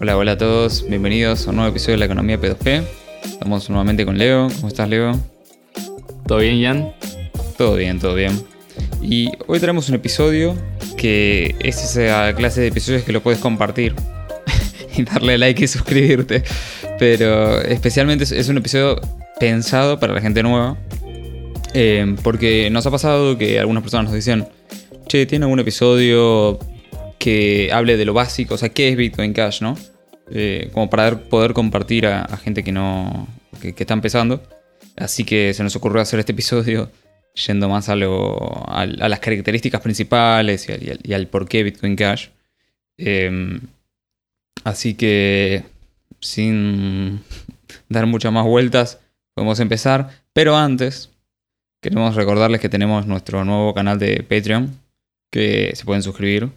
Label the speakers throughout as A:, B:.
A: Hola, hola a todos, bienvenidos a un nuevo episodio de la economía P2P. Estamos nuevamente con Leo. ¿Cómo estás, Leo?
B: ¿Todo bien, Jan?
A: Todo bien, todo bien. Y hoy tenemos un episodio que es esa clase de episodios que lo puedes compartir y darle like y suscribirte. Pero especialmente es un episodio pensado para la gente nueva. Eh, porque nos ha pasado que algunas personas nos dicen, che, ¿tiene algún episodio que hable de lo básico? O sea, ¿qué es Bitcoin Cash, no? Eh, como para poder compartir a, gente que no. Que, está empezando. Así que se nos ocurrió hacer este episodio yendo más a, lo, a, las características principales y al, por qué Bitcoin Cash. Em, así que sin dar muchas más vueltas, podemos empezar. Pero antes, queremos recordarles que tenemos nuestro nuevo canal de Patreon, que se pueden suscribir.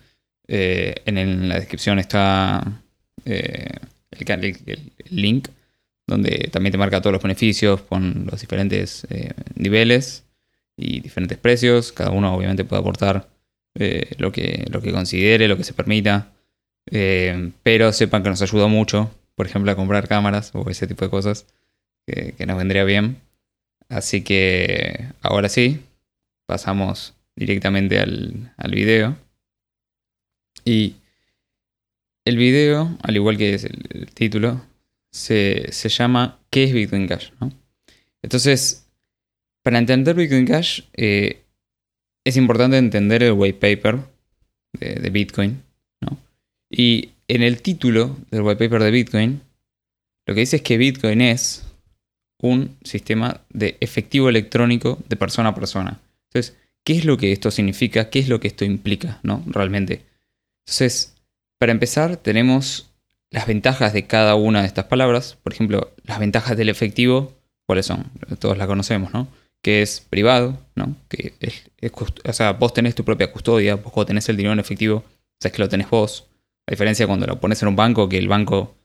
A: Eh, en, la descripción está eh, el, link, donde también te marca todos los beneficios con los diferentes eh, niveles y diferentes precios. Cada uno obviamente puede aportar lo, que, lo que considere, lo que se permita. pero sepan que nos ayuda mucho, por ejemplo, a comprar cámaras o ese tipo de cosas que, que nos vendría bien. Así que ahora sí, pasamos directamente al, al video. Y el video, al igual que el, título, se, llama ¿Qué es Bitcoin Cash? Entonces, para entender Bitcoin Cash, eh, es importante entender el white paper de, Bitcoin. Y en el título del white paper de Bitcoin, lo que dice es que Bitcoin es un sistema de efectivo electrónico de persona a persona. Entonces, ¿qué es lo que esto significa? ¿Qué es lo que esto implica? ¿no? Realmente. Entonces, para empezar, tenemos las ventajas de cada una de estas palabras. Por ejemplo, las ventajas del efectivo, ¿cuáles son? Todos las conocemos, ¿no? Que es privado, ¿no? Que es, o sea, vos tenés tu propia custodia, vos tenés el dinero en efectivo, sabes que lo tenés vos. A diferencia cuando lo pones en un banco, que el banco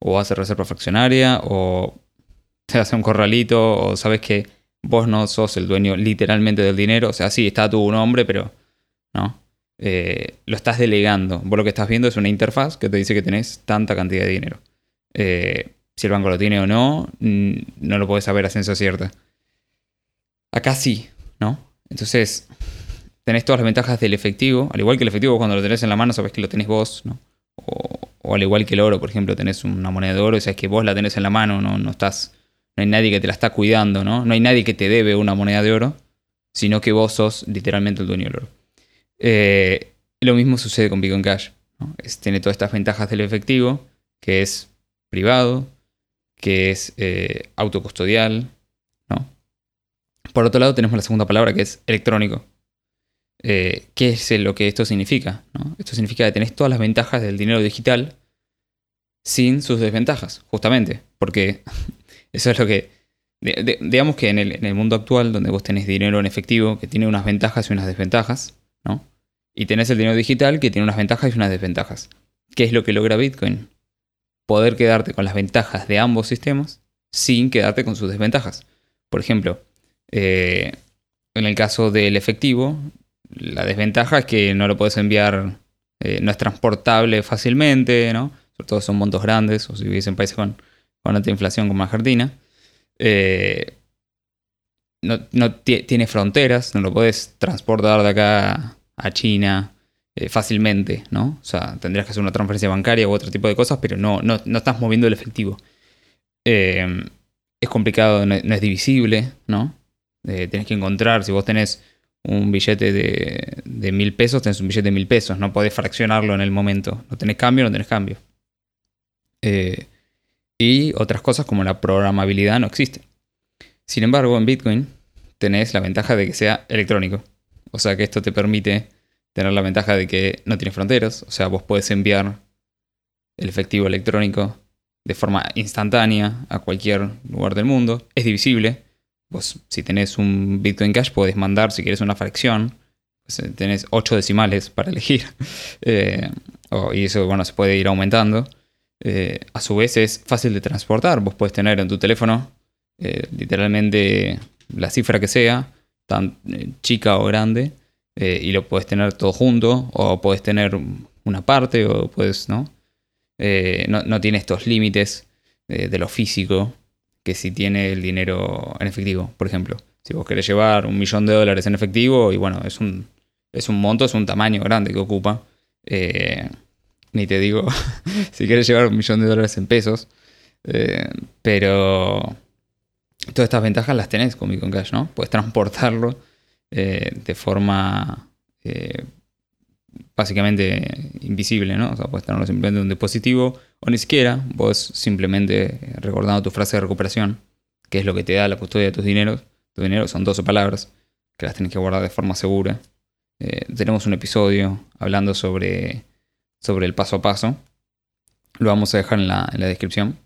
A: o hace reserva fraccionaria o te hace un corralito o sabes que vos no sos el dueño literalmente del dinero. O sea, sí, está tu nombre, pero no. Eh, lo estás delegando. Vos lo que estás viendo es una interfaz que te dice que tenés tanta cantidad de dinero. Eh, si el banco lo tiene o no, no lo puedes saber a ciencia cierta. Acá sí, ¿no? Entonces, tenés todas las ventajas del efectivo. Al igual que el efectivo, cuando lo tenés en la mano, sabes que lo tenés vos, ¿no? O, al igual que el oro, por ejemplo, tenés una moneda de oro y sabes que vos la tenés en la mano, ¿no? No estás. No hay nadie que te la está cuidando, ¿no? No hay nadie que te debe una moneda de oro, sino que vos sos literalmente el dueño del oro. Eh, lo mismo sucede con Bitcoin Cash. tiene todas estas ventajas del efectivo, que es privado, que es eh, autocustodial. ¿no? Por otro lado, tenemos la segunda palabra, que es electrónico. Eh, ¿Qué es lo que esto significa? Esto significa que tenés todas las ventajas del dinero digital sin sus desventajas, justamente. Porque eso es lo que... digamos que en el mundo actual, donde vos tenés dinero en efectivo, que tiene unas ventajas y unas desventajas, y tenés el dinero digital que tiene unas ventajas y unas desventajas. ¿Qué es lo que logra Bitcoin? Poder quedarte con las ventajas de ambos sistemas sin quedarte con sus desventajas. Por ejemplo, eh, en el caso del efectivo, la desventaja es que no lo puedes enviar, eh, no es transportable fácilmente, ¿no? Sobre todo son montos grandes, o si vivís en países con, alta inflación como Argentina. Eh, no, tiene fronteras, no lo puedes transportar de acá a China eh, fácilmente, ¿no? O sea, tendrías que hacer una transferencia bancaria u otro tipo de cosas, pero no, no, estás moviendo el efectivo. Eh, es complicado, no, es divisible, ¿no? Eh, tenés que encontrar, si vos tenés un billete de, mil pesos, tenés un billete de mil pesos, no podés fraccionarlo en el momento. No tenés cambio, no tenés cambio. y otras cosas como la programabilidad no existe. Sin embargo, en Bitcoin tenés la ventaja de que sea electrónico. O sea que esto te permite tener la ventaja de que no tiene fronteras. O sea, vos podés enviar el efectivo electrónico de forma instantánea a cualquier lugar del mundo. Es divisible. Vos, si tenés un Bitcoin Cash, podés mandar, si quieres, una fracción. Pues, eh, tenés 8 decimales para elegir. Eh, y eso, bueno, se puede ir aumentando. Eh, a su vez, es fácil de transportar. Vos podés tener en tu teléfono literalmente la cifra que sea, tan eh, chica o grande, eh, y lo puedes tener todo junto, o puedes tener una parte, o puedes, ¿no? Eh, no, tiene estos límites de lo físico que si tiene el dinero en efectivo, por ejemplo. Si vos querés llevar un millón de dólares en efectivo, y bueno, es un, es un monto, es un tamaño grande que ocupa. Ni te digo si quieres llevar un millón de dólares en pesos. pero todas estas ventajas las tenés con Bitcoin Cash, ¿no? Puedes transportarlo de forma básicamente invisible, ¿no? O sea, puedes tenerlo simplemente en un dispositivo o ni siquiera vos simplemente recordando tu frase de recuperación, que es lo que te da la custodia de tus dineros. Tu dinero son 12 palabras que las tenés que guardar de forma segura. Eh, tenemos un episodio hablando sobre, sobre el paso a paso. Lo vamos a dejar en la, descripción.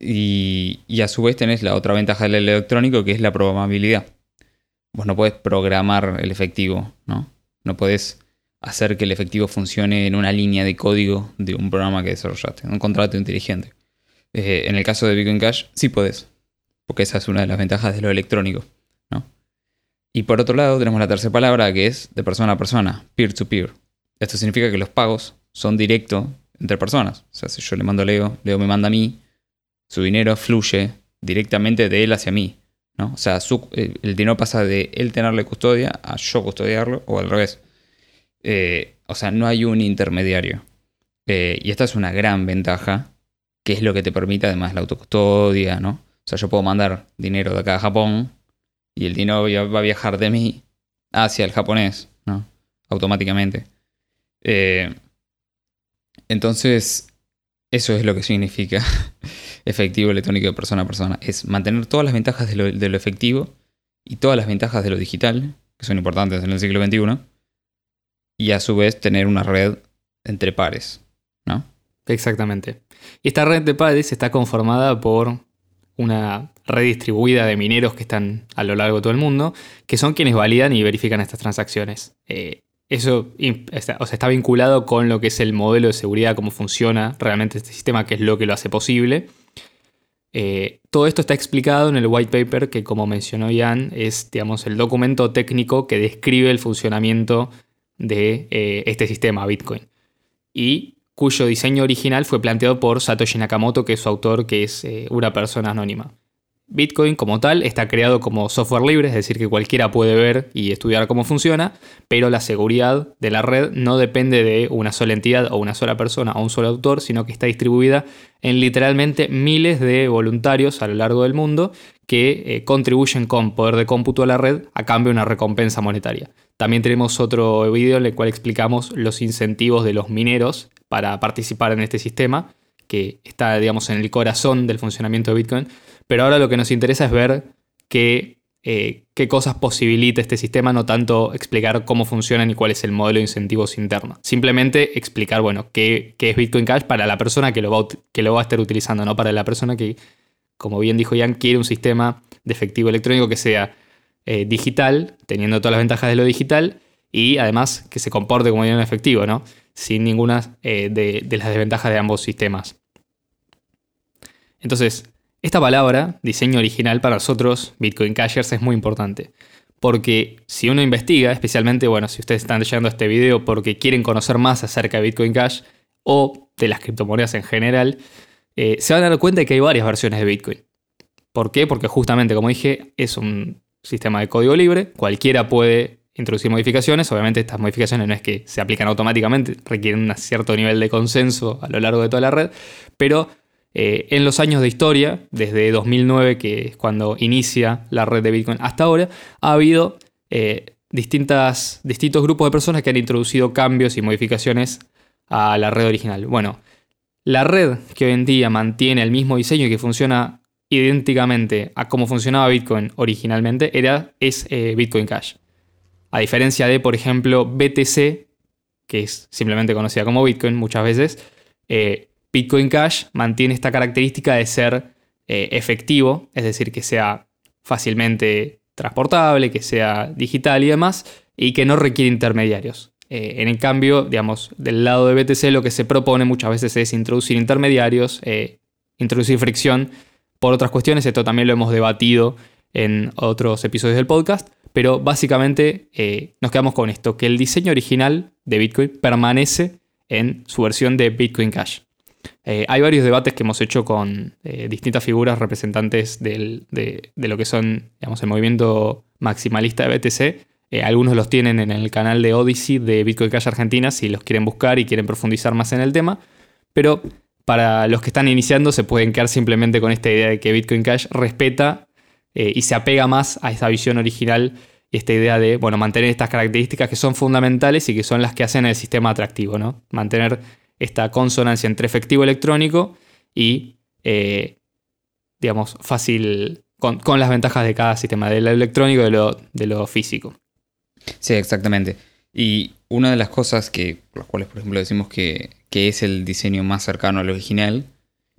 A: Y, a su vez tenés la otra ventaja del electrónico que es la programabilidad. Vos no podés programar el efectivo, ¿no? No podés hacer que el efectivo funcione en una línea de código de un programa que desarrollaste, un contrato inteligente. Eh, en el caso de Bitcoin Cash, sí puedes, porque esa es una de las ventajas de lo electrónico. ¿no? Y por otro lado, tenemos la tercera palabra que es de persona a persona, peer-to-peer. Esto significa que los pagos son directos entre personas. O sea, si yo le mando a Leo, Leo me manda a mí, su dinero fluye directamente de él hacia mí. ¿no? O sea, eh, el dinero pasa de él tenerle custodia a yo custodiarlo, o al revés. Eh, o sea, no hay un intermediario. Eh, y esta es una gran ventaja, que es lo que te permite además la autocustodia, ¿no? O sea, yo puedo mandar dinero de acá a Japón y el dinero va a viajar de mí hacia el japonés, ¿no? Automáticamente. Entonces, eso es lo que significa efectivo electrónico de persona a persona. Es mantener todas las ventajas de lo, efectivo y todas las ventajas de lo digital, que son importantes en el siglo XXI y a su vez tener una red entre pares, ¿no?
B: Exactamente. Y esta red de pares está conformada por una red distribuida de mineros que están a lo largo de todo el mundo, que son quienes validan y verifican estas transacciones. Eh, eso está, está vinculado con lo que es el modelo de seguridad, cómo funciona realmente este sistema, que es lo que lo hace posible. Eh, todo esto está explicado en el white paper que, como mencionó Ian, es digamos, el documento técnico que describe el funcionamiento de eh, este sistema Bitcoin. Y cuyo diseño original fue planteado por Satoshi Nakamoto, que es su autor, que es eh, una persona anónima. Bitcoin como tal está creado como software libre, es decir, que cualquiera puede ver y estudiar cómo funciona, pero la seguridad de la red no depende de una sola entidad o una sola persona o un solo autor, sino que está distribuida en literalmente miles de voluntarios a lo largo del mundo que eh, contribuyen con poder de cómputo a la red a cambio de una recompensa monetaria. También tenemos otro video en el cual explicamos los incentivos de los mineros para participar en este sistema, que está, digamos, en el corazón del funcionamiento de Bitcoin. Pero ahora lo que nos interesa es ver qué, eh, qué cosas posibilita este sistema, no tanto explicar cómo funcionan y cuál es el modelo de incentivos interno. Simplemente explicar, bueno, qué, qué es Bitcoin Cash para la persona que lo, va, que lo va a estar utilizando, no para la persona que, como bien dijo Ian, quiere un sistema de efectivo electrónico que sea eh, digital, teniendo todas las ventajas de lo digital, y además que se comporte como dinero efectivo, ¿no? Sin ninguna eh, de, las desventajas de ambos sistemas. Entonces, esta palabra, diseño original para nosotros, Bitcoin Cashers, es muy importante. Porque si uno investiga, especialmente, bueno, si ustedes están leyendo este video porque quieren conocer más acerca de Bitcoin Cash o de las criptomonedas en general, eh, se van a dar cuenta de que hay varias versiones de Bitcoin. ¿Por qué? Porque justamente, como dije, es un sistema de código libre, cualquiera puede introducir modificaciones, obviamente estas modificaciones no es que se aplican automáticamente, requieren un cierto nivel de consenso a lo largo de toda la red, pero eh, en los años de historia, desde 2009, que es cuando inicia la red de Bitcoin, hasta ahora, ha habido eh, distintas, distintos grupos de personas que han introducido cambios y modificaciones a la red original. Bueno, la red que hoy en día mantiene el mismo diseño y que funciona idénticamente a cómo funcionaba Bitcoin originalmente era, es eh, Bitcoin Cash. A diferencia de, por ejemplo, BTC, que es simplemente conocida como Bitcoin muchas veces, Bitcoin Cash mantiene esta característica de ser eh, efectivo, es decir, que sea fácilmente transportable, que sea digital y demás, y que no requiere intermediarios. en el cambio, digamos, del lado de BTC lo que se propone muchas veces es introducir intermediarios, introducir fricción por otras cuestiones. Esto también lo hemos debatido en otros episodios del podcast. Pero básicamente eh, nos quedamos con esto, que el diseño original de Bitcoin permanece en su versión de Bitcoin Cash. Eh, hay varios debates que hemos hecho con distintas figuras representantes de, lo que son, digamos, el movimiento maximalista de BTC. algunos los tienen en el canal de Odyssey de Bitcoin Cash Argentina si los quieren buscar y quieren profundizar más en el tema. Pero para los que están iniciando se pueden quedar simplemente con esta idea de que Bitcoin Cash respeta y se apega más a esa visión original esta idea de bueno, mantener estas características que son fundamentales y que son las que hacen el sistema atractivo, ¿no? Mantener esta consonancia entre efectivo electrónico y, eh, digamos, fácil, con, las ventajas de cada sistema, de lo electrónico y de lo, físico.
A: Sí, exactamente. Y una de las cosas que, las cuales, por ejemplo, decimos que, es el diseño más cercano al original,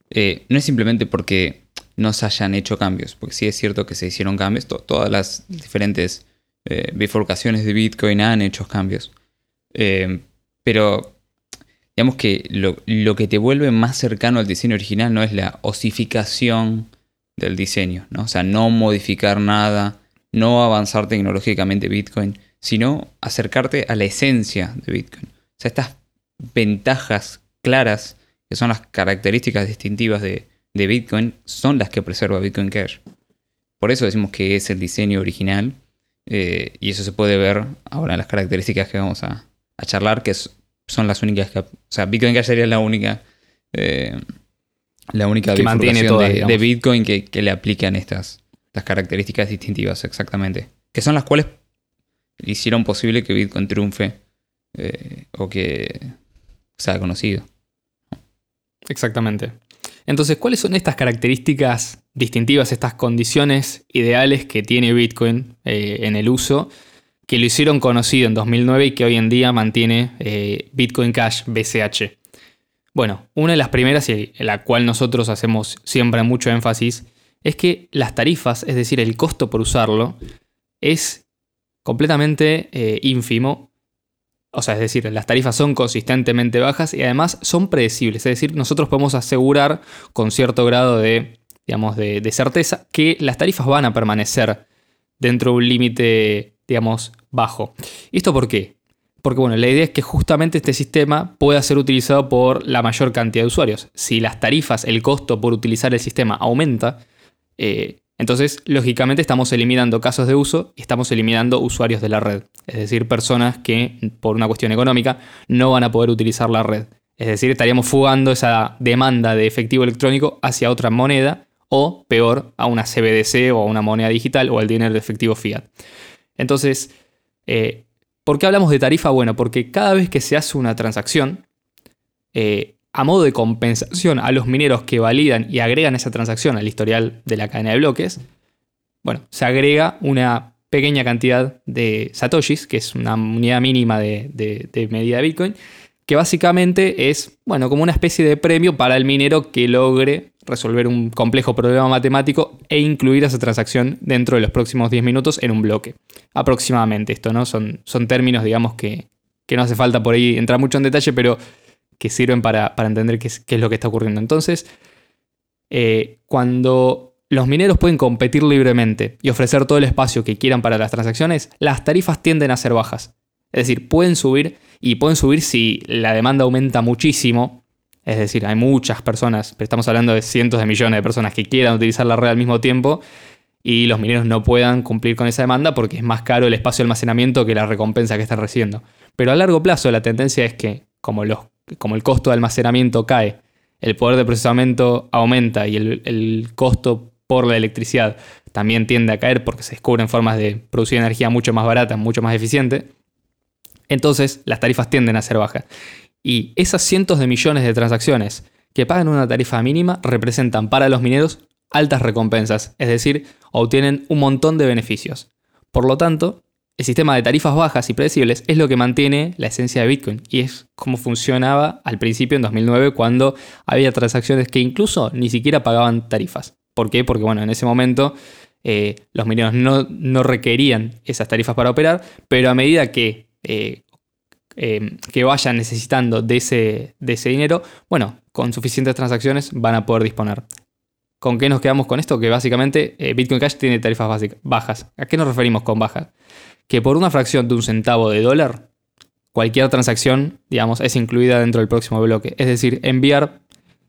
A: eh, no es simplemente porque no se hayan hecho cambios, porque sí es cierto que se hicieron cambios, todas las diferentes eh, bifurcaciones de Bitcoin han hecho cambios. Eh, pero digamos que lo, que te vuelve más cercano al diseño original no es la osificación del diseño, ¿no? O sea, no modificar nada, no avanzar tecnológicamente Bitcoin, sino acercarte a la esencia de Bitcoin. O sea, estas ventajas claras, que son las características distintivas de, de Bitcoin, son las que preserva Bitcoin Cash. Por eso decimos que es el diseño original eh, y eso se puede ver ahora en las características que vamos a, charlar, que son las únicas que... O sea, Bitcoin Cash sería la única... Eh, la única
B: que mantiene
A: de, Bitcoin que, le aplican estas, estas características distintivas, exactamente. Que son las cuales hicieron posible que Bitcoin triunfe eh, o que sea conocido.
B: Exactamente. Entonces, ¿cuáles son estas características distintivas, estas condiciones ideales que tiene Bitcoin eh, en el uso, que lo hicieron conocido en 2009 y que hoy en día mantiene eh, Bitcoin Cash BCH? Bueno, una de las primeras y en la cual nosotros hacemos siempre mucho énfasis es que las tarifas, es decir, el costo por usarlo, es completamente eh, ínfimo o sea, es decir, las tarifas son consistentemente bajas y además son predecibles. Es decir, nosotros podemos asegurar con cierto grado de, digamos, de, certeza que las tarifas van a permanecer dentro de un límite, digamos, bajo. ¿Y esto por qué? Porque bueno, la idea es que justamente este sistema pueda ser utilizado por la mayor cantidad de usuarios. Si las tarifas, el costo por utilizar el sistema aumenta, eh, entonces, lógicamente estamos eliminando casos de uso y estamos eliminando usuarios de la red. Es decir, personas que por una cuestión económica no van a poder utilizar la red. Es decir, estaríamos fugando esa demanda de efectivo electrónico hacia otra moneda o, peor, a una CBDC o a una moneda digital o al dinero de efectivo fiat. Entonces, eh, ¿por qué hablamos de tarifa? Bueno, porque cada vez que se hace una transacción, eh, a modo de compensación a los mineros que validan y agregan esa transacción al historial de la cadena de bloques, bueno, se agrega una pequeña cantidad de satoshis, que es una unidad mínima de, medida de Bitcoin, que básicamente es, bueno, como una especie de premio para el minero que logre resolver un complejo problema matemático e incluir esa transacción dentro de los próximos 10 minutos en un bloque. Aproximadamente esto, ¿no? Son, son términos, digamos, que, que no hace falta por ahí entrar mucho en detalle, pero que sirven para, entender qué es, lo que está ocurriendo. Entonces, eh, cuando los mineros pueden competir libremente y ofrecer todo el espacio que quieran para las transacciones, las tarifas tienden a ser bajas. Es decir, pueden subir y pueden subir si la demanda aumenta muchísimo. Es decir, hay muchas personas, pero estamos hablando de cientos de millones de personas que quieran utilizar la red al mismo tiempo y los mineros no puedan cumplir con esa demanda porque es más caro el espacio de almacenamiento que la recompensa que están recibiendo. Pero a largo plazo la tendencia es que, como los como el costo de almacenamiento cae, el poder de procesamiento aumenta y el, costo por la electricidad también tiende a caer porque se descubren formas de producir energía mucho más barata, mucho más eficiente, entonces las tarifas tienden a ser bajas. Y esas cientos de millones de transacciones que pagan una tarifa mínima representan para los mineros altas recompensas, es decir, obtienen un montón de beneficios. Por lo tanto, el sistema de tarifas bajas y predecibles es lo que mantiene la esencia de Bitcoin y es como funcionaba al principio en 2009 cuando había transacciones que incluso ni siquiera pagaban tarifas. ¿Por qué? Porque bueno, en ese momento eh, los mineros no, requerían esas tarifas para operar, pero a medida que, eh, eh, que vayan necesitando de ese, de ese dinero, bueno, con suficientes transacciones van a poder disponer. ¿Con qué nos quedamos con esto? Que básicamente Bitcoin Cash tiene tarifas bajas. ¿A qué nos referimos con bajas? que por una fracción de un centavo de dólar, cualquier transacción, digamos, es incluida dentro del próximo bloque. Es decir, enviar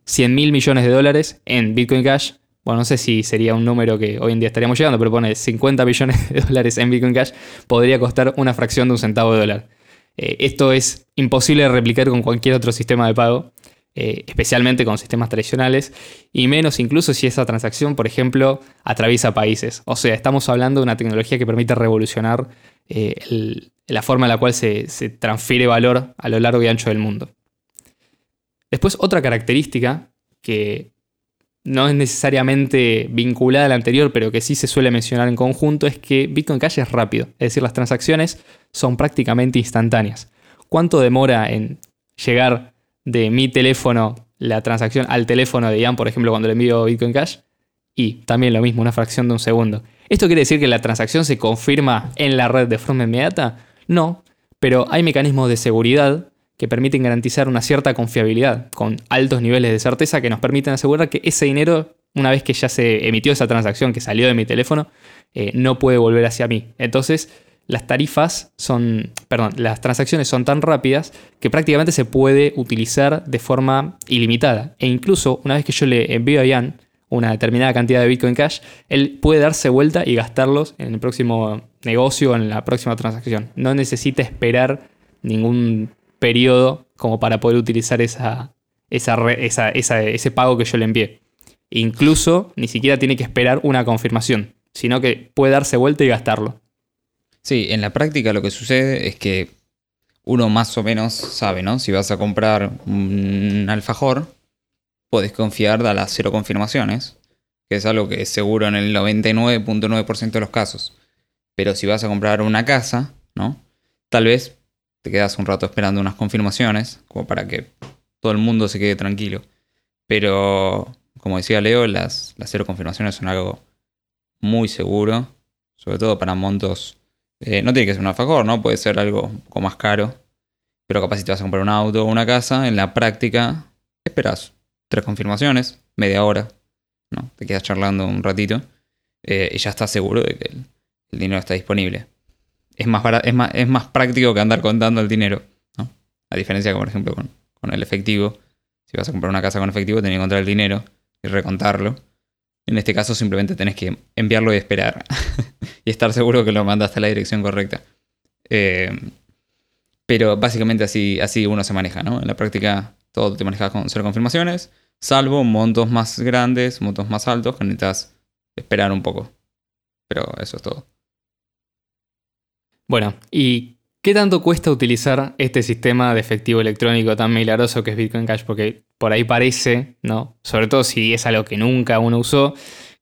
B: 100 mil millones de dólares en Bitcoin Cash. Bueno, no sé si sería un número que hoy en día estaríamos llegando, pero pone 50 millones de dólares en Bitcoin Cash, podría costar una fracción de un centavo de dólar. Eh, esto es imposible de replicar con cualquier otro sistema de pago, eh, especialmente con sistemas tradicionales, y menos incluso si esa transacción, por ejemplo, atraviesa países. O sea, estamos hablando de una tecnología que permite revolucionar eh, la forma en la cual se, se transfiere valor a lo largo y ancho del mundo. Después, otra característica que no es necesariamente vinculada a la anterior, pero que sí se suele mencionar en conjunto, es que Bitcoin Cash es rápido. Es decir, las transacciones son prácticamente instantáneas. ¿Cuánto demora en llegar de mi teléfono la transacción al teléfono de Ian, por ejemplo, cuando le envío Bitcoin Cash? Y también lo mismo, una fracción de un segundo. ¿Esto quiere decir que la transacción se confirma en la red de forma inmediata? No, pero hay mecanismos de seguridad que permiten garantizar una cierta confiabilidad, con altos niveles de certeza que nos permiten asegurar que ese dinero, una vez que ya se emitió esa transacción que salió de mi teléfono, eh, no puede volver hacia mí. Entonces, las tarifas son, perdón, las transacciones son tan rápidas que prácticamente se puede utilizar de forma ilimitada. E incluso una vez que yo le envío a Ian una determinada cantidad de Bitcoin Cash, él puede darse vuelta y gastarlos en el próximo negocio o en la próxima transacción. No necesita esperar ningún periodo como para poder utilizar esa, ese pago que yo le envié. Incluso ni siquiera tiene que esperar una confirmación, sino que puede darse vuelta y gastarlo.
A: Sí, en la práctica lo que sucede es que uno más o menos sabe, ¿no? Si vas a comprar un alfajor, puedes confiar de las cero confirmaciones, que es algo que es seguro en el 99.9% de los casos. Pero si vas a comprar una casa, ¿no? Tal vez te quedas un rato esperando unas confirmaciones, como para que todo el mundo se quede tranquilo. Pero, como decía Leo, las, las cero confirmaciones son algo muy seguro, sobre todo para montos. Eh, no tiene que ser un alfajor, ¿no? Puede ser algo un poco más caro. Pero capaz si te vas a comprar un auto o una casa, en la práctica esperas tres confirmaciones, media hora, ¿no? Te quedas charlando un ratito eh, y ya estás seguro de que el dinero está disponible es más, es más, es más práctico que andar contando el dinero. A diferencia, por ejemplo, con, el efectivo. Si vas a comprar una casa con efectivo, tenés que encontrar el dinero y recontarlo. En este caso, simplemente tenés que enviarlo y esperar. y estar seguro que lo mandaste a la dirección correcta. Eh, pero básicamente así, así uno se maneja, ¿no? En la práctica todo te manejas con cero confirmaciones, salvo montos más grandes, montos más altos, que necesitas esperar un poco. Pero eso es todo.
B: Bueno, ¿y qué tanto cuesta utilizar este sistema de efectivo electrónico tan milagroso que es Bitcoin Cash? Porque por ahí parece, ¿no? Sobre todo si es algo que nunca uno usó,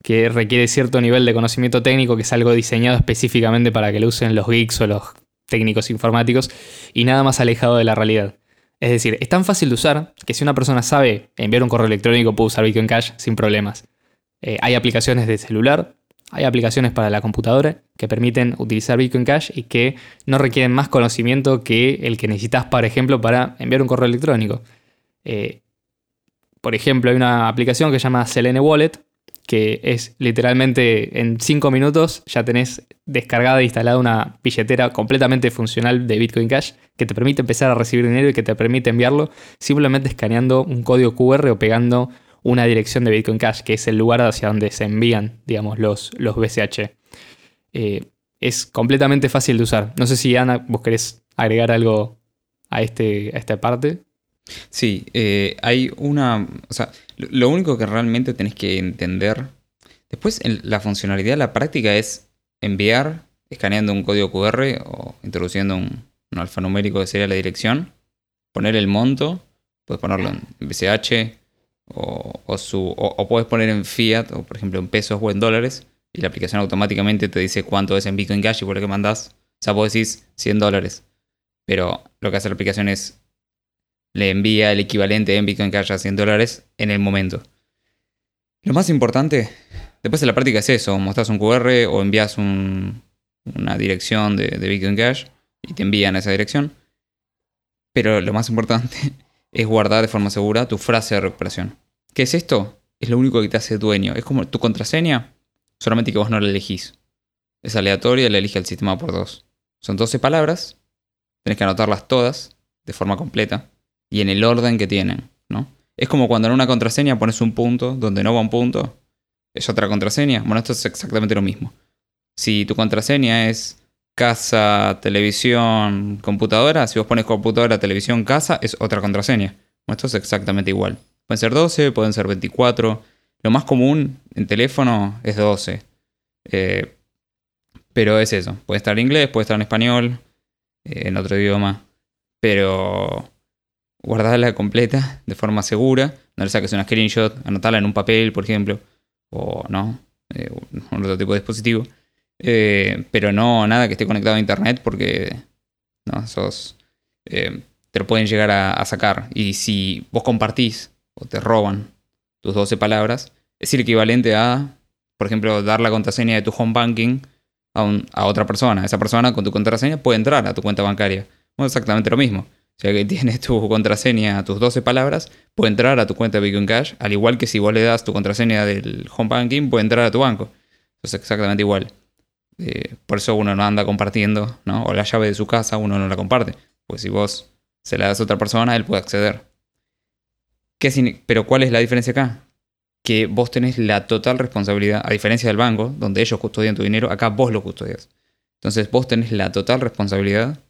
B: que requiere cierto nivel de conocimiento técnico, que es algo diseñado específicamente para que lo usen los geeks o los técnicos informáticos, y nada más alejado de la realidad. Es decir, es tan fácil de usar que si una persona sabe enviar un correo electrónico puede usar Bitcoin Cash sin problemas. Eh, hay aplicaciones de celular hay aplicaciones para la computadora que permiten utilizar Bitcoin Cash y que no requieren más conocimiento que el que necesitas, por ejemplo, para enviar un correo electrónico. Eh, por ejemplo, hay una aplicación que se llama Selene Wallet, que es literalmente en 5 minutos ya tenés descargada e instalada una billetera completamente funcional de Bitcoin Cash que te permite empezar a recibir dinero y que te permite enviarlo simplemente escaneando un código QR o pegando una dirección de Bitcoin Cash, que es el lugar hacia donde se envían, digamos, los, los BCH. Eh, es completamente fácil de usar. No sé si Ana, vos querés agregar algo a, este, a esta parte.
A: Sí, eh, hay una... O sea, lo único que realmente tenés que entender... Después, la funcionalidad, la práctica es enviar escaneando un código QR o introduciendo un, un alfanumérico que sería la dirección, poner el monto, puedes ponerlo en BCH, o, su, o, puedes poner en fiat, o por ejemplo en pesos o en dólares, y la aplicación automáticamente te dice cuánto es en Bitcoin Cash y por lo que mandas. O sea, vos decís 100 dólares. Pero lo que hace la aplicación es le envía el equivalente en Bitcoin Cash a 100 dólares en el momento. Lo más importante, después de la práctica es eso, mostras un QR o envías una dirección de, de Bitcoin Cash y te envían a esa dirección. Pero lo más importante es guardar de forma segura tu frase de recuperación. ¿Qué es esto? Es lo único que te hace dueño. Es como tu contraseña, solamente que vos no la elegís. Es aleatoria, la elige el sistema por dos. Son 12 palabras, tenés que anotarlas todas de forma completa y en el orden que tienen, ¿no? Es como cuando en una contraseña pones un punto donde no va un punto. Es otra contraseña. Bueno, esto es exactamente lo mismo. Si tu contraseña es casa, televisión, computadora, si vos pones computadora, televisión, casa, es otra contraseña. Esto es exactamente igual. Pueden ser 12, pueden ser 24. Lo más común en teléfono es 12. Eh, pero es eso. Puede estar en inglés, puede estar en español, eh, en otro idioma. Pero guardarla completa de forma segura. No le saques una screenshot, anotarla en un papel, por ejemplo. O no, eh, un otro tipo de dispositivo. Pero no nada que esté conectado a internet porque no, sos, te lo pueden llegar a, sacar. Y si vos compartís o te roban tus 12 palabras, es el equivalente a, por ejemplo, dar la contraseña de tu home banking a, otra persona. Esa persona con tu contraseña puede entrar a tu cuenta bancaria. Bueno, exactamente lo mismo. O sea que tienes tu contraseña, tus 12 palabras, puede entrar a tu cuenta de Bitcoin Cash, al igual que si vos le das tu contraseña del home banking, puede entrar a tu banco. es exactamente igual. Eh, por eso uno no anda compartiendo, ¿no? O la llave de su casa uno no la comparte. Pues si vos se la das a otra persona, él puede acceder. ¿Qué, pero ¿cuál es la diferencia acá? que vos tenés la total responsabilidad, a diferencia del banco, donde ellos custodian tu dinero, acá vos lo custodias. Entonces vos tenés la total responsabilidad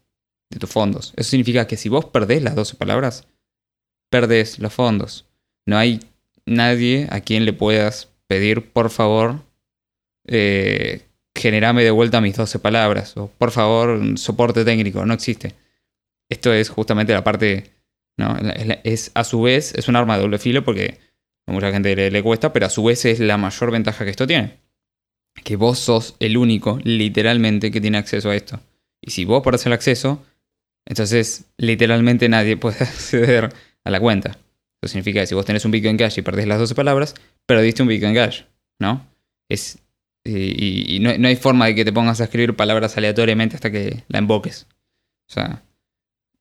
A: de tus fondos. Eso significa que si vos perdés las 12 palabras, perdés los fondos. No hay nadie a quien le puedas pedir, por favor, eh, generame de vuelta mis 12 palabras. O por favor, soporte técnico. No existe. Esto es justamente la parte. ¿no? Es, a su vez, es un arma de doble filo porque a mucha gente le, cuesta, pero a su vez es la mayor ventaja que esto tiene. Que vos sos el único, literalmente, que tiene acceso a esto. Y si vos perdés el acceso, entonces literalmente nadie puede acceder a la cuenta. Eso significa que si vos tenés un Bitcoin Cash y perdés las 12 palabras, perdiste un Bitcoin Cash, ¿no? Es, y, no, hay forma de que te pongas a escribir palabras aleatoriamente hasta que la invoques. O sea,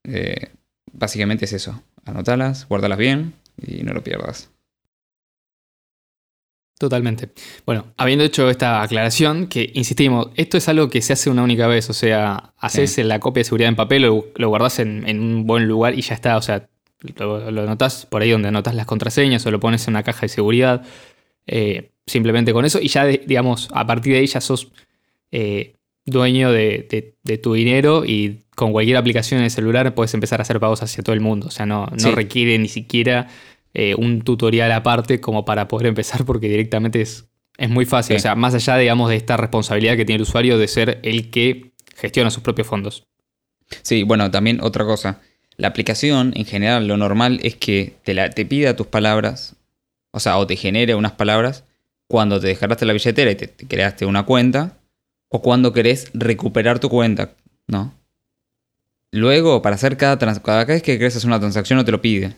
A: eh, básicamente es eso. Anotalas, guárdalas bien y no lo pierdas.
B: Totalmente. Bueno, habiendo hecho esta aclaración, que insistimos, esto es algo que se hace una única vez, o sea, haces la copia de seguridad en papel, lo, lo guardás en, un buen lugar y ya está, o sea, lo, lo anotás por ahí donde anotas las contraseñas o lo pones en una caja de seguridad, eh, simplemente con eso, y ya, digamos, a partir de ahí ya sos eh, dueño de, tu dinero y con cualquier aplicación en el celular puedes empezar a hacer pagos hacia todo el mundo, o sea, no, no requiere ni siquiera eh, un tutorial aparte como para poder empezar porque directamente es, es muy fácil. O sea, más allá, digamos, de esta responsabilidad que tiene el usuario de ser el que gestiona sus propios fondos.
A: Sí, bueno, también otra cosa. La aplicación, en general, lo normal es que te, la, te pida tus palabras, o sea, o te genere unas palabras cuando te descargaste la billetera y te, creaste una cuenta, o cuando querés recuperar tu cuenta, ¿no? Luego, para hacer cada, cada vez que crees una transacción, no te lo pide.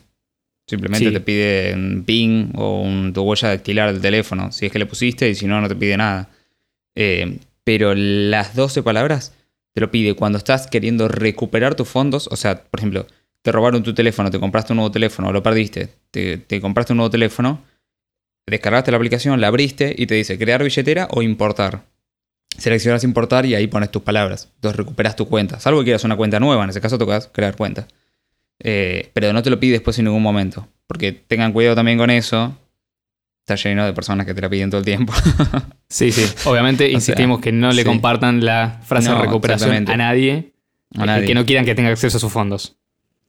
A: Simplemente te pide un ping o un, tu huella dactilar del teléfono, si es que le pusiste y si no, no te pide nada. Eh, pero las 12 palabras te lo pide cuando estás queriendo recuperar tus fondos. O sea, por ejemplo, te robaron tu teléfono, te compraste un nuevo teléfono, lo perdiste, te, te compraste un nuevo teléfono, descargaste la aplicación, la abriste y te dice crear billetera o importar. Seleccionas importar y ahí pones tus palabras. Entonces recuperas tu cuenta. Salvo que quieras una cuenta nueva, en ese caso tocas crear cuenta. Eh, pero no te lo pide después en ningún momento. Porque tengan cuidado también con eso. Está lleno de personas que te la piden todo el tiempo.
B: sí, sí. Obviamente insistimos que no le compartan la frase de recuperación a nadie. A nadie. Que no quieran que tenga acceso a sus fondos.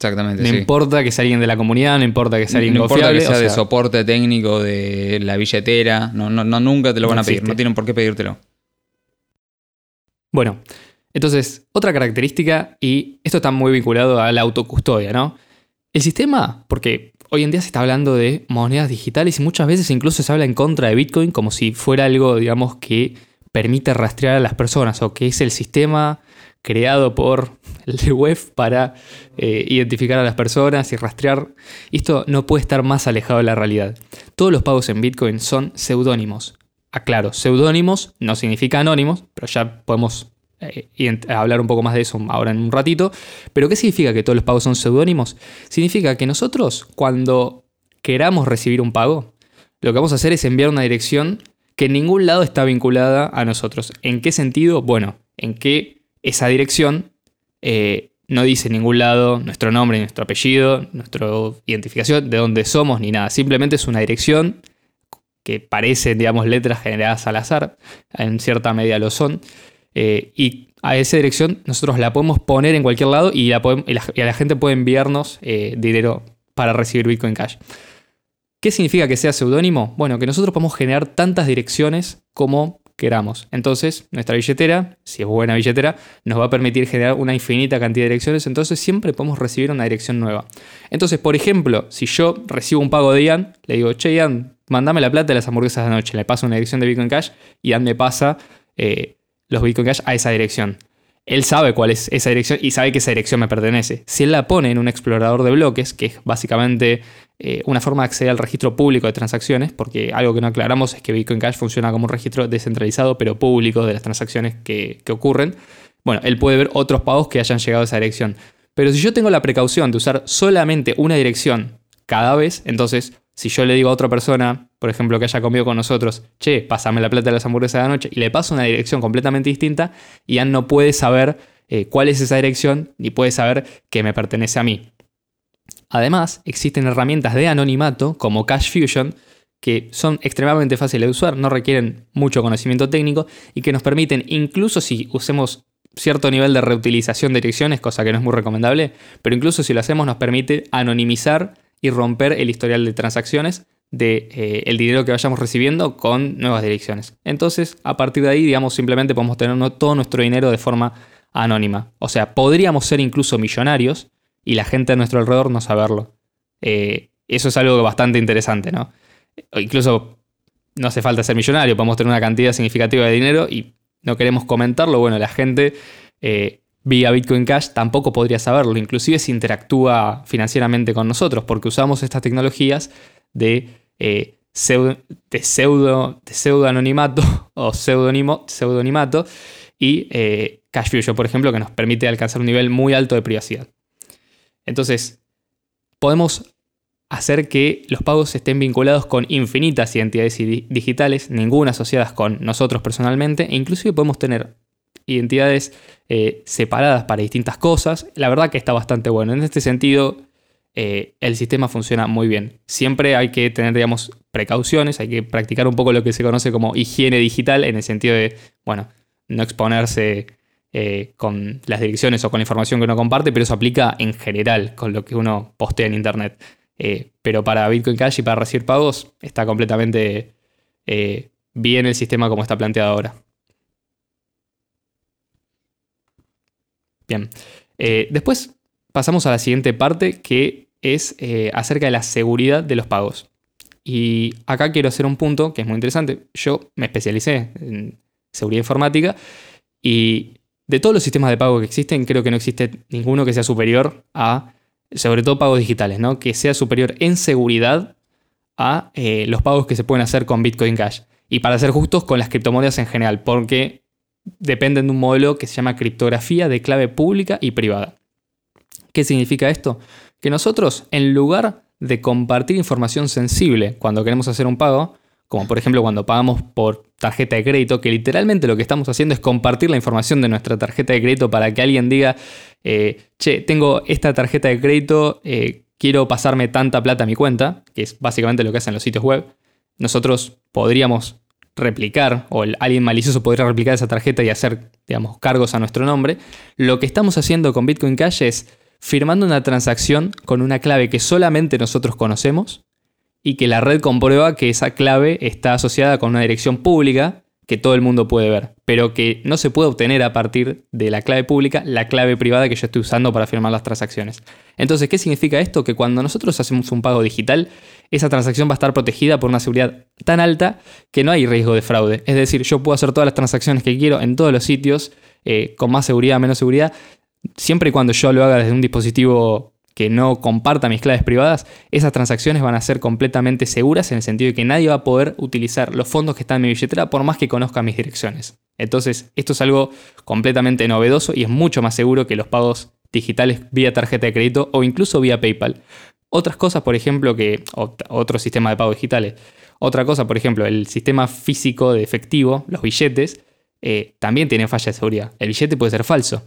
A: Exactamente.
B: No importa que sea alguien de la comunidad, no importa que sea alguien
A: No importa que sea, de soporte técnico de la billetera. No, no, nunca te lo van a pedir. No tienen por qué pedírtelo.
B: Bueno, entonces, otra característica, y esto está muy vinculado a la autocustodia, ¿no? El sistema, porque hoy en día se está hablando de monedas digitales y muchas veces incluso se habla en contra de Bitcoin como si fuera algo, digamos, que permite rastrear a las personas o que es el sistema creado por el web para eh, identificar a las personas y rastrear. Esto no puede estar más alejado de la realidad. Todos los pagos en Bitcoin son seudónimos. Aclaro, seudónimos no significa anónimos, pero ya podemos eh, hablar un poco más de eso ahora en un ratito. Pero ¿qué significa que todos los pagos son seudónimos? Significa que nosotros cuando queramos recibir un pago, lo que vamos a hacer es enviar una dirección que en ningún lado está vinculada a nosotros. ¿En qué sentido? Bueno, en que esa dirección eh, no dice en ningún lado nuestro nombre, nuestro apellido, nuestra identificación, de dónde somos, ni nada. Simplemente es una dirección que parecen, digamos, letras generadas al azar, en cierta medida lo son, eh, y a esa dirección nosotros la podemos poner en cualquier lado y, la, la, gente puede enviarnos eh, dinero para recibir Bitcoin Cash. ¿Qué significa que sea seudónimo? Bueno, que nosotros podemos generar tantas direcciones como queramos. Entonces, nuestra billetera, si es buena billetera, nos va a permitir generar una infinita cantidad de direcciones, entonces siempre podemos recibir una dirección nueva. Entonces, por ejemplo, si yo recibo un pago de Ian, le digo, che Ian, mandame la plata de las hamburguesas de anoche, le paso una dirección de Bitcoin Cash y Ian me pasa eh, los Bitcoin Cash a esa dirección. Él sabe cuál es esa dirección y sabe que esa dirección me pertenece. Si él la pone en un explorador de bloques, que es básicamente eh, una forma de acceder al registro público de transacciones, porque algo que no aclaramos es que Bitcoin Cash funciona como un registro descentralizado pero público de las transacciones que, que ocurren. Bueno, él puede ver otros pagos que hayan llegado a esa dirección. Pero si yo tengo la precaución de usar solamente una dirección cada vez, entonces si yo le digo a otra persona, por ejemplo, que haya comido con nosotros, che, pásame la plata de las hamburguesas de la noche, y le paso una dirección completamente distinta, Ian no puede saber eh, cuál es esa dirección, ni puede saber que me pertenece a mí. Además, existen herramientas de anonimato como Cash Fusion que son extremadamente fáciles de usar, no requieren mucho conocimiento técnico y que nos permiten, incluso si usemos cierto nivel de reutilización de direcciones, cosa que no es muy recomendable, pero incluso si lo hacemos nos permite anonimizar y romper el historial de transacciones de, eh, dinero que vayamos recibiendo con nuevas direcciones. Entonces, a partir de ahí, digamos, simplemente podemos tener todo nuestro dinero de forma anónima. O sea, podríamos ser incluso millonarios y la gente a nuestro alrededor no saberlo. Eh, eso es algo bastante interesante, ¿no? incluso no hace falta ser millonario, podemos tener una cantidad significativa de dinero y no queremos comentarlo. Bueno, la gente eh, vía Bitcoin Cash tampoco podría saberlo, inclusive si interactúa financieramente con nosotros, porque usamos estas tecnologías de, eh, pseudo, anonimato o pseudonimato y Cash Fusion, por ejemplo, que nos permite alcanzar un nivel muy alto de privacidad. Entonces, podemos hacer que los pagos estén vinculados con infinitas identidades digitales, ninguna asociadas con nosotros personalmente, e inclusive podemos tener identidades eh, separadas para distintas cosas. La verdad que está bastante bueno. En este sentido, eh, el sistema funciona muy bien. Siempre hay que tener, digamos, precauciones, hay que practicar un poco lo que se conoce como higiene digital, en el sentido de, bueno, no exponerse eh, con las direcciones o con la información que uno comparte, pero eso aplica en general con lo que uno postea en Internet. Pero para Bitcoin Cash y para recibir pagos está completamente bien el sistema como está planteado ahora. Bien. después pasamos a la siguiente parte que es acerca de la seguridad de los pagos. Y acá quiero hacer un punto que es muy interesante. Yo me especialicé en seguridad informática y de todos los sistemas de pago que existen, creo que no existe ninguno que sea superior a, sobre todo pagos digitales, ¿no? Que sea superior en seguridad a eh, los pagos que se pueden hacer con Bitcoin Cash. Y para ser justos, con las criptomonedas en general, porque dependen de un modelo que se llama criptografía de clave pública y privada. ¿Qué significa esto? Que nosotros, en lugar de compartir información sensible cuando queremos hacer un pago, como por ejemplo cuando pagamos por tarjeta de crédito, que literalmente lo que estamos haciendo es compartir la información de nuestra tarjeta de crédito para que alguien diga, eh, che, tengo esta tarjeta de crédito, eh, quiero pasarme tanta plata a mi cuenta, que es básicamente lo que hacen los sitios web. Nosotros podríamos replicar, o alguien malicioso podría replicar esa tarjeta y hacer, digamos, cargos a nuestro nombre. Lo que estamos haciendo con Bitcoin Cash es firmando una transacción con una clave que solamente nosotros conocemos y que la red comprueba que esa clave está asociada con una dirección pública que todo el mundo puede ver, pero que no se puede obtener a partir de la clave pública la clave privada que yo estoy usando para firmar las transacciones. Entonces, ¿qué significa esto? Que cuando nosotros hacemos un pago digital, esa transacción va a estar protegida por una seguridad tan alta que no hay riesgo de fraude. Es decir, yo puedo hacer todas las transacciones que quiero en todos los sitios, eh, con más seguridad, menos seguridad, siempre y cuando yo lo haga desde un dispositivo que no comparta mis claves privadas, esas transacciones van a ser completamente seguras en el sentido de que nadie va a poder utilizar los fondos que están en mi billetera por más que conozca mis direcciones. Entonces, esto es algo completamente novedoso y es mucho más seguro que los pagos digitales vía tarjeta de crédito o incluso vía PayPal. Otras cosas, por ejemplo, que otro sistema de pagos digitales. Otra cosa, por ejemplo, el sistema físico de efectivo, los billetes, eh, también tienen falla de seguridad. El billete puede ser falso.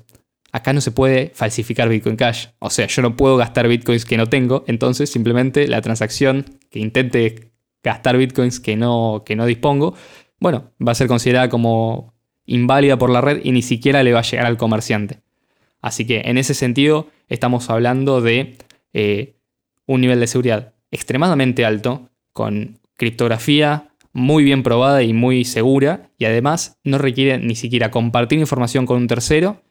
B: Acá no se puede falsificar Bitcoin Cash. O sea, yo no puedo gastar Bitcoins que no tengo, entonces simplemente la transacción que intente gastar Bitcoins que no, que no dispongo, bueno, va a ser considerada como inválida por la red y ni siquiera le va a llegar al comerciante. Así que en ese sentido estamos hablando de eh, un nivel de seguridad extremadamente alto, con criptografía muy bien probada y muy segura, y además no requiere ni siquiera compartir información con un tercero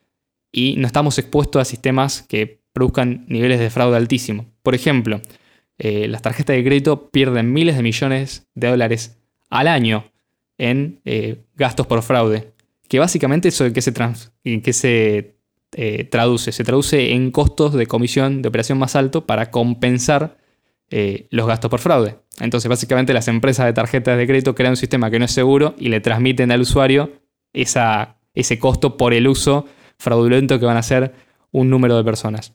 B: y no estamos expuestos a sistemas que produzcan niveles de fraude altísimo. Por ejemplo, eh, las tarjetas de crédito pierden miles de millones de dólares al año en eh, gastos por fraude, que básicamente eso en qué se, que se eh, traduce, se traduce en costos de comisión de operación más alto para compensar los gastos por fraude. Entonces básicamente las empresas de tarjetas de crédito crean un sistema que no es seguro y le transmiten al usuario esa, ese costo por el uso fraudulento que van a ser un número de personas.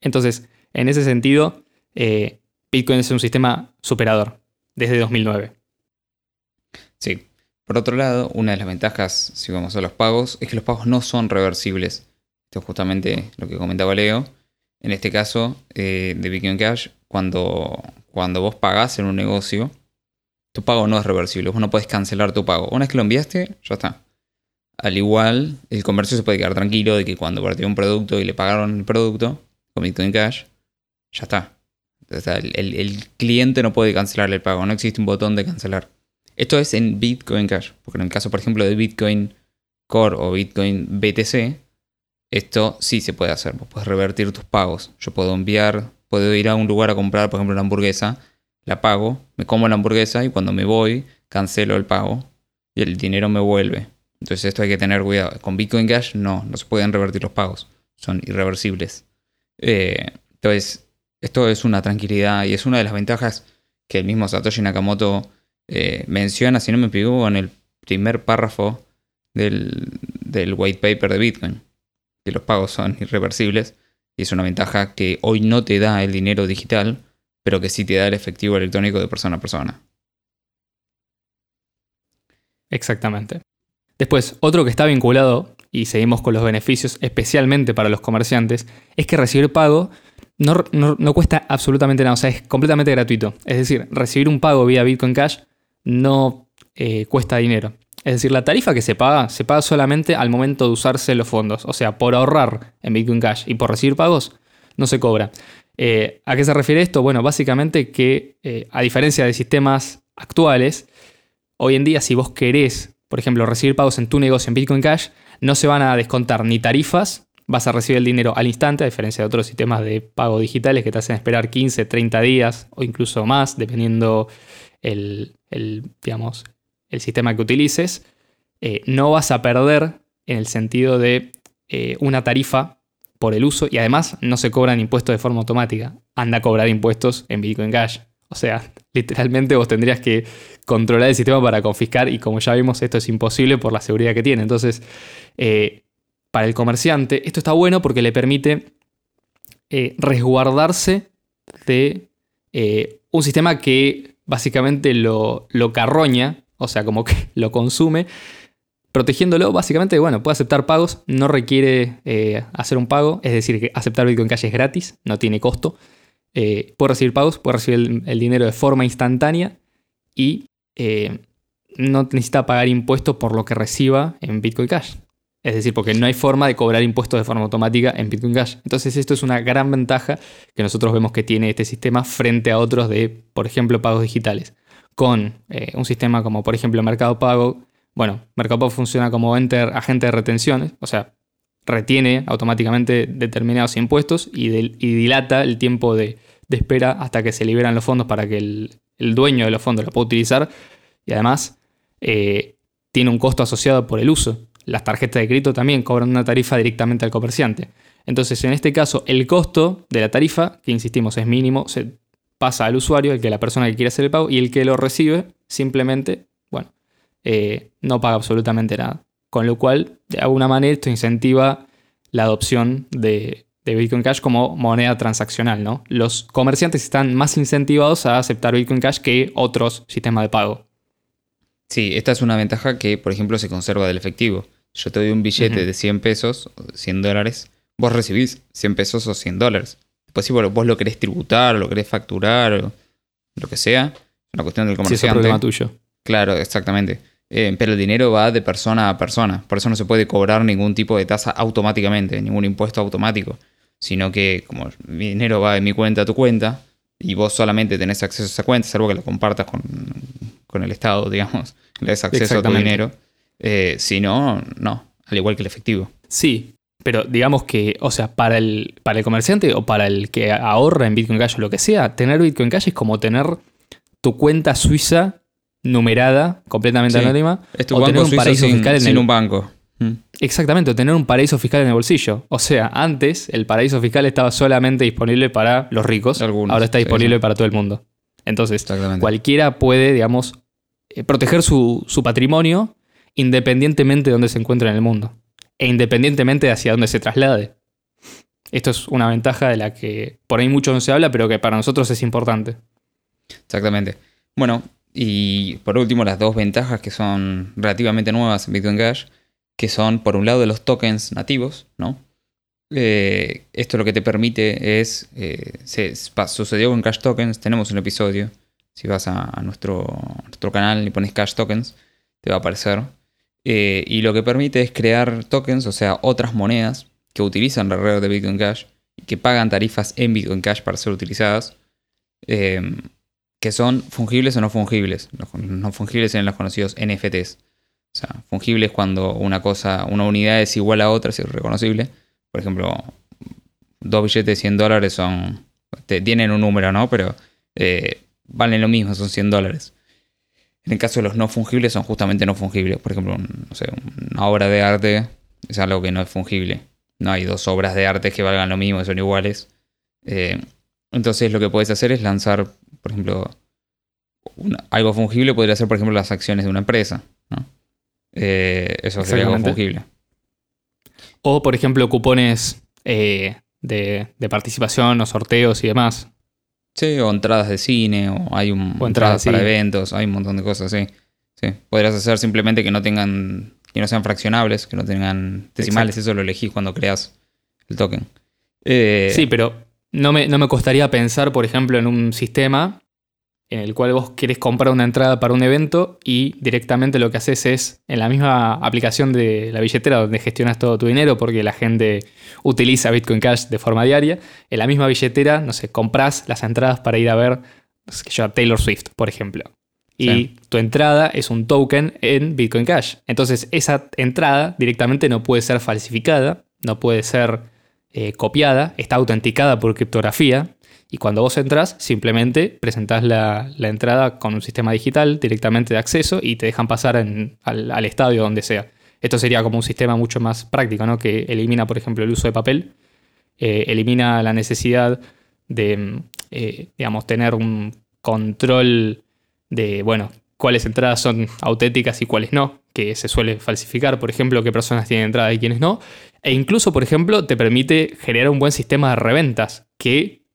B: Entonces, en ese sentido, eh, Bitcoin es un sistema superador desde 2009.
A: Sí. Por otro lado, una de las ventajas, si vamos a los pagos, es que los pagos no son reversibles. Esto es justamente lo que comentaba Leo. En este caso eh, de Bitcoin Cash, cuando, cuando vos pagás en un negocio, tu pago no es reversible. Vos no podés cancelar tu pago. Una vez que lo enviaste, ya está. Al igual, el comercio se puede quedar tranquilo de que cuando partió un producto y le pagaron el producto con Bitcoin Cash, ya está. el, cliente no puede cancelar el pago, no existe un botón de cancelar. Esto es en Bitcoin Cash, porque en el caso, por ejemplo, de Bitcoin Core o Bitcoin BTC, esto sí se puede hacer. puedes revertir tus pagos. Yo puedo enviar, puedo ir a un lugar a comprar, por ejemplo, una hamburguesa, la pago, me como la hamburguesa y cuando me voy, cancelo el pago y el dinero me vuelve. Entonces esto hay que tener cuidado. Con Bitcoin Cash no, no se pueden revertir los pagos. Son irreversibles. Eh, entonces, esto es una tranquilidad y es una de las ventajas que el mismo Satoshi Nakamoto eh, menciona, si no me equivoco, en el primer párrafo del, del white paper de Bitcoin. Que los pagos son irreversibles. Y es una ventaja que hoy no te da el dinero digital, pero que sí te da el efectivo electrónico de persona a persona.
B: Exactamente. Después, otro que está vinculado, y seguimos con los beneficios, especialmente para los comerciantes, es que recibir pago no, cuesta absolutamente nada, o sea, es completamente gratuito. Es decir, recibir un pago vía Bitcoin Cash no eh, cuesta dinero. Es decir, la tarifa que se paga, se paga solamente al momento de usarse los fondos. O sea, por ahorrar en Bitcoin Cash y por recibir pagos, no se cobra. Eh, ¿A qué se refiere esto? Bueno, básicamente que eh, a diferencia de sistemas actuales, hoy en día si vos querés por ejemplo, recibir pagos en tu negocio en Bitcoin Cash, no se van a descontar ni tarifas, vas a recibir el dinero al instante, a diferencia de otros sistemas de pago digitales que te hacen esperar 15, 30 días o incluso más, dependiendo el, digamos, el sistema que utilices. Eh, no vas a perder en el sentido de eh, una tarifa por el uso y además no se cobran impuestos de forma automática. Anda a cobrar impuestos en Bitcoin Cash. O sea, literalmente vos tendrías que controlar el sistema para confiscar y como ya vimos esto es imposible por la seguridad que tiene. Entonces, eh, para el comerciante esto está bueno porque le permite eh, resguardarse de eh, un sistema que básicamente lo, lo carroña, o sea, como que lo consume, protegiéndolo básicamente, bueno, puede aceptar pagos, no requiere hacer un pago, es decir, aceptar Bitcoin Cash es gratis, no tiene costo. Puede recibir pagos, puede recibir el, dinero de forma instantánea y eh, no necesita pagar impuestos por lo que reciba en Bitcoin Cash. Es decir, porque no hay forma de cobrar impuestos de forma automática en Bitcoin Cash. Entonces esto es una gran ventaja que nosotros vemos que tiene este sistema frente a otros de, por ejemplo, pagos digitales. Con eh, un sistema como, por ejemplo, Mercado Pago. Bueno, Mercado Pago funciona como enter, agente de retenciones, o sea, retiene automáticamente determinados impuestos y, dilata el tiempo de, espera hasta que se liberan los fondos para que el, dueño de los fondos lo puede utilizar y además eh, tiene un costo asociado por el uso. Las tarjetas de crédito también cobran una tarifa directamente al comerciante. Entonces, en este caso, el costo de la tarifa, que insistimos es mínimo, se pasa al usuario, el que la persona que quiere hacer el pago, y el que lo recibe simplemente, bueno, eh, no paga absolutamente nada. Con lo cual, de alguna manera, esto incentiva la adopción de, de Bitcoin Cash como moneda transaccional, ¿no? Los comerciantes están más incentivados a aceptar Bitcoin Cash que otros sistemas de pago.
A: Sí, esta es una ventaja que, por ejemplo, se conserva del efectivo. yo te doy un billete de 100 pesos, o de 100 dólares, vos recibís 100 pesos o 100 dólares. Después si vos, lo querés tributar, o lo querés facturar, o lo que sea, es una cuestión del
B: Sí, es un
A: comerciante.
B: problema tuyo.
A: Claro, exactamente. Eh, pero el dinero va de persona a persona. Por eso no se puede cobrar ningún tipo de tasa automáticamente, ningún impuesto automático. Sino que como mi dinero va de mi cuenta a tu cuenta y vos solamente tenés acceso a esa cuenta, salvo que la compartas con, con el Estado, digamos, le des acceso a tu dinero. Eh, si no, no. Al igual que el efectivo.
B: Sí, pero digamos que, o sea, para el, para el comerciante o para el que ahorra en Bitcoin Cash o lo que sea, tener Bitcoin Cash es como tener tu cuenta suiza numerada, completamente
A: Sí.
B: anónima,
A: Es tu
B: o tener un paraíso
A: sin,
B: fiscal en
A: sin
B: el
A: un banco. Mm.
B: Exactamente, o tener un paraíso fiscal en el bolsillo. O sea, antes el paraíso fiscal estaba solamente disponible para los ricos,
A: Algunos,
B: ahora está disponible
A: sí.
B: para todo el mundo. Entonces, cualquiera puede, digamos, eh, proteger su, su patrimonio independientemente de dónde se encuentre en el mundo. E independientemente de hacia dónde se traslade. Esto es una ventaja de la que por ahí mucho no se habla, pero que para nosotros es importante.
A: Exactamente. Bueno, y por último, las dos ventajas que son relativamente nuevas en Bitcoin Cash, que son, por un lado, los tokens nativos, ¿no? Eh, esto lo que te permite es. eh, sucedió con Cash Tokens, tenemos un episodio. Si vas a, a nuestro, nuestro canal y pones Cash Tokens, te va a aparecer. Eh, y lo que permite es crear tokens, o sea, otras monedas que utilizan la red de Bitcoin Cash y que pagan tarifas en Bitcoin Cash para ser utilizadas. Que son fungibles o no fungibles. Los no fungibles serían los conocidos NFTs. O sea, fungibles cuando una cosa, una unidad es igual a otra, es irreconocible. Por ejemplo, dos billetes de 100 dólares son. te- tienen un número, ¿no? Pero eh, valen lo mismo, son 100 dólares. En el caso de los no fungibles, son justamente no fungibles. Por ejemplo, una obra de arte es algo que no es fungible. No hay dos obras de arte que valgan lo mismo, que son iguales. Eh, entonces, lo que puedes hacer es lanzar, por ejemplo, una- algo fungible podría ser, por ejemplo, las acciones de una empresa. ¿no? Eh, eso sería algo fungible.
B: O, por ejemplo, cupones eh, de, de participación o sorteos y demás.
A: Sí, o entradas de cine, o hay un,
B: O entradas
A: para eventos, hay un montón de cosas, sí. Sí. Podrías hacer simplemente que no tengan, que no sean fraccionables, que no tengan decimales, eso lo elegís cuando creas el token. Eh,
B: Sí, pero no me, no me costaría pensar, por ejemplo, en un sistema en el cual vos querés comprar una entrada para un evento y directamente lo que haces es en la misma aplicación de la billetera donde gestionas todo tu dinero porque la gente utiliza Bitcoin Cash de forma diaria, en la misma billetera, no sé, compras las entradas para ir a ver no sé qué yo, a Taylor Swift, por ejemplo. Y
A: Sí.
B: tu entrada es un token en Bitcoin Cash. Entonces esa entrada directamente no puede ser falsificada, no puede ser eh, copiada, está autenticada por criptografía. Y cuando vos entras, simplemente presentás la, la entrada con un sistema digital directamente de acceso y te dejan pasar al, al estadio donde sea. Esto sería como un sistema mucho más práctico, ¿no? Que elimina, por ejemplo, el uso de papel, eh, elimina la necesidad de, eh, digamos, tener un control de, bueno, cuáles entradas son auténticas y cuáles no, que se suele falsificar, por ejemplo, qué personas tienen entrada y quiénes no. E incluso, por ejemplo, te permite generar un buen sistema de reventas, que,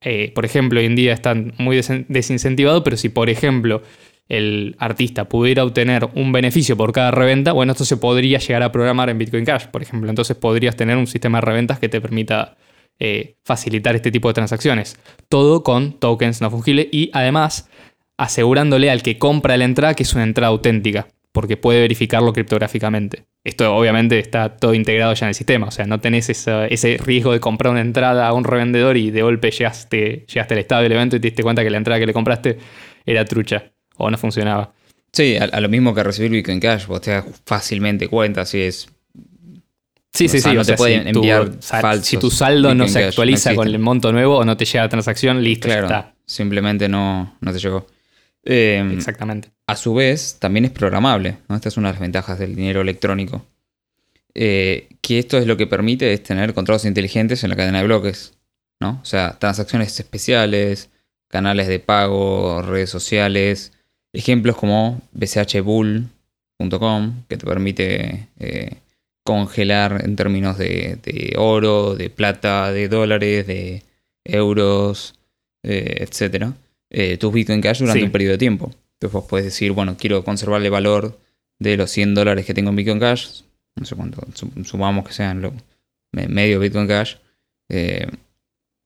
B: eh, por ejemplo, hoy en día están muy desen- desincentivados, pero si, por ejemplo, el artista pudiera obtener un beneficio por cada reventa, bueno, esto se podría llegar a programar en Bitcoin Cash, por ejemplo. Entonces podrías tener un sistema de reventas que te permita eh, facilitar este tipo de transacciones. Todo con tokens no fungibles y además asegurándole al que compra la entrada que es una entrada auténtica, porque puede verificarlo criptográficamente. Esto obviamente está todo integrado ya en el sistema, o sea, no tenés esa- ese riesgo de comprar una entrada a un revendedor y de golpe llegaste, llegaste al estado del evento y te diste cuenta que la entrada que le compraste era trucha o no funcionaba.
A: Sí, a, a lo mismo que recibir Bitcoin Cash, vos te das fácilmente cuenta si es.
B: Sí, sí, sí.
A: no
B: o
A: te pueden
B: si tu,
A: enviar falsos
B: si tu saldo no se
A: no
B: actualiza con el monto nuevo o no te llega la transacción, listo,
A: Claro,
B: ya está.
A: simplemente no, no te llegó. Eh,
B: Exactamente.
A: a su vez, también es programable. ¿no? Esta es una de las ventajas del dinero electrónico. Eh, que esto es lo que permite es tener controles inteligentes en la cadena de bloques. ¿no? O sea, transacciones especiales, canales de pago, redes sociales. Ejemplos como bchbull.com, que te permite eh, congelar en términos de, de oro, de plata, de dólares, de euros, eh, etcétera, eh, tus Bitcoin Cash durante
B: Sí.
A: un periodo de tiempo. Entonces vos puedes decir, bueno, quiero conservar el valor de los 100 dólares que tengo en Bitcoin Cash no sé cuánto, sumamos que sean lo, medio Bitcoin Cash. Eh,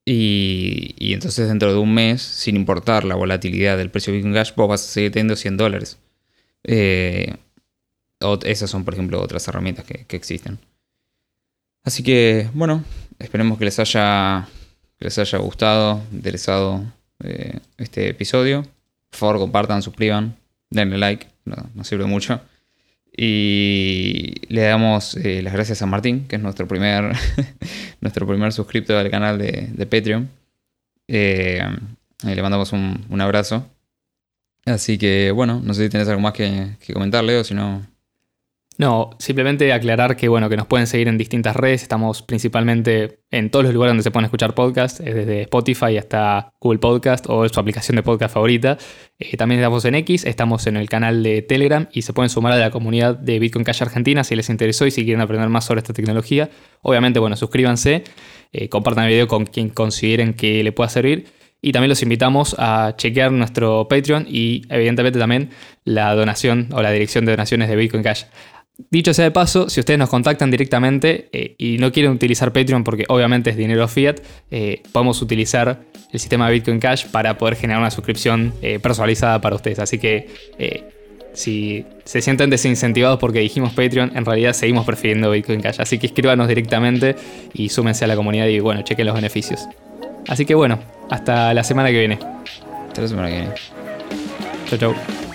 A: y, y, entonces dentro de un mes, sin importar la volatilidad del precio de Bitcoin Cash, vos vas a seguir teniendo 100 dólares. Eh, esas son, por ejemplo, otras herramientas que, existen. Así que, bueno, esperemos que les haya, les haya gustado, interesado eh, este episodio. Por favor, compartan, suscriban, denle like, nos sirve mucho. Y le damos eh, las gracias a Martín, que es nuestro primer, nuestro primer suscriptor al canal de, Patreon. Eh, le mandamos un, abrazo. Así que bueno, no sé si tienes algo más que, que comentarle o si no,
B: no, simplemente aclarar que bueno, que nos pueden seguir en distintas redes, estamos principalmente en todos los lugares donde se pueden escuchar podcasts, desde Spotify hasta Google Podcast o su aplicación de podcast favorita. Eh, también estamos en X, estamos en el canal de Telegram y se pueden sumar a la comunidad de Bitcoin Cash Argentina si les interesó y si quieren aprender más sobre esta tecnología. Obviamente, bueno, suscríbanse, eh, compartan el video con quien consideren que le pueda servir. Y también los invitamos a chequear nuestro Patreon y evidentemente también la donación o la dirección de donaciones de Bitcoin Cash. Dicho sea de paso, si ustedes nos contactan directamente eh, y no quieren utilizar Patreon porque obviamente es dinero fiat, eh, podemos utilizar el sistema de Bitcoin Cash para poder generar una suscripción eh, personalizada para ustedes. Así que si se sienten desincentivados porque dijimos Patreon, en realidad seguimos prefiriendo Bitcoin Cash. Así que escríbanos directamente y súmense a la comunidad y bueno, chequen los beneficios. Así que bueno, hasta la semana que viene.
A: Hasta la semana que viene.
B: Chau, chau.